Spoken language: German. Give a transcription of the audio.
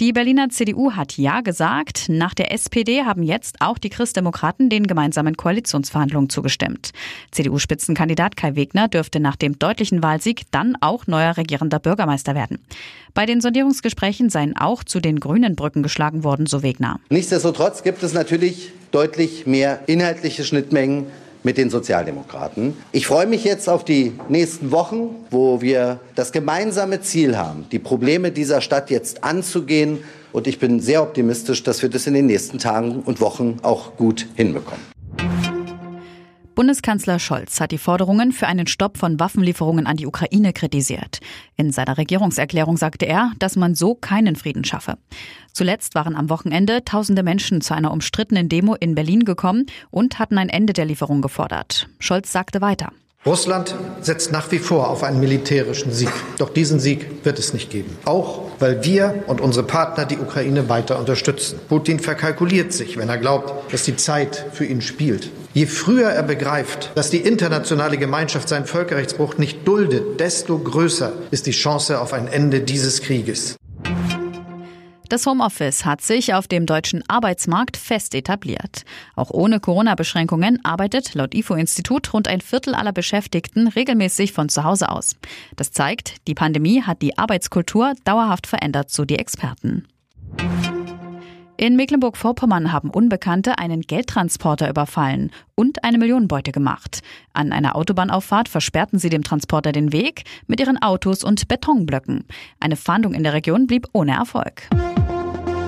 Die Berliner CDU hat Ja gesagt. Nach der SPD haben jetzt auch die Christdemokraten den gemeinsamen Koalitionsverhandlungen zugestimmt. CDU-Spitzenkandidat Kai Wegner dürfte nach dem deutlichen Wahlsieg dann auch neuer regierender Bürgermeister werden. Bei den Sondierungsgesprächen seien auch zu den grünen Brücken geschlagen worden, so Wegner. Nichtsdestotrotz gibt es natürlich deutlich mehr inhaltliche Schnittmengen mit den Sozialdemokraten. Ich freue mich jetzt auf die nächsten Wochen, wo wir das gemeinsame Ziel haben, die Probleme dieser Stadt jetzt anzugehen. Und ich bin sehr optimistisch, dass wir das in den nächsten Tagen und Wochen auch gut hinbekommen. Bundeskanzler Scholz hat die Forderungen für einen Stopp von Waffenlieferungen an die Ukraine kritisiert. In seiner Regierungserklärung sagte er, dass man so keinen Frieden schaffe. Zuletzt waren am Wochenende tausende Menschen zu einer umstrittenen Demo in Berlin gekommen und hatten ein Ende der Lieferung gefordert. Scholz sagte weiter. Russland setzt nach wie vor auf einen militärischen Sieg. Doch diesen Sieg wird es nicht geben. Auch weil wir und unsere Partner die Ukraine weiter unterstützen. Putin verkalkuliert sich, wenn er glaubt, dass die Zeit für ihn spielt. Je früher er begreift, dass die internationale Gemeinschaft seinen Völkerrechtsbruch nicht duldet, desto größer ist die Chance auf ein Ende dieses Krieges. Das Homeoffice hat sich auf dem deutschen Arbeitsmarkt fest etabliert. Auch ohne Corona-Beschränkungen arbeitet laut IFO-Institut rund ein Viertel aller Beschäftigten regelmäßig von zu Hause aus. Das zeigt, die Pandemie hat die Arbeitskultur dauerhaft verändert, so die Experten. In Mecklenburg-Vorpommern haben Unbekannte einen Geldtransporter überfallen und eine Millionenbeute gemacht. An einer Autobahnauffahrt versperrten sie dem Transporter den Weg mit ihren Autos und Betonblöcken. Eine Fahndung in der Region blieb ohne Erfolg.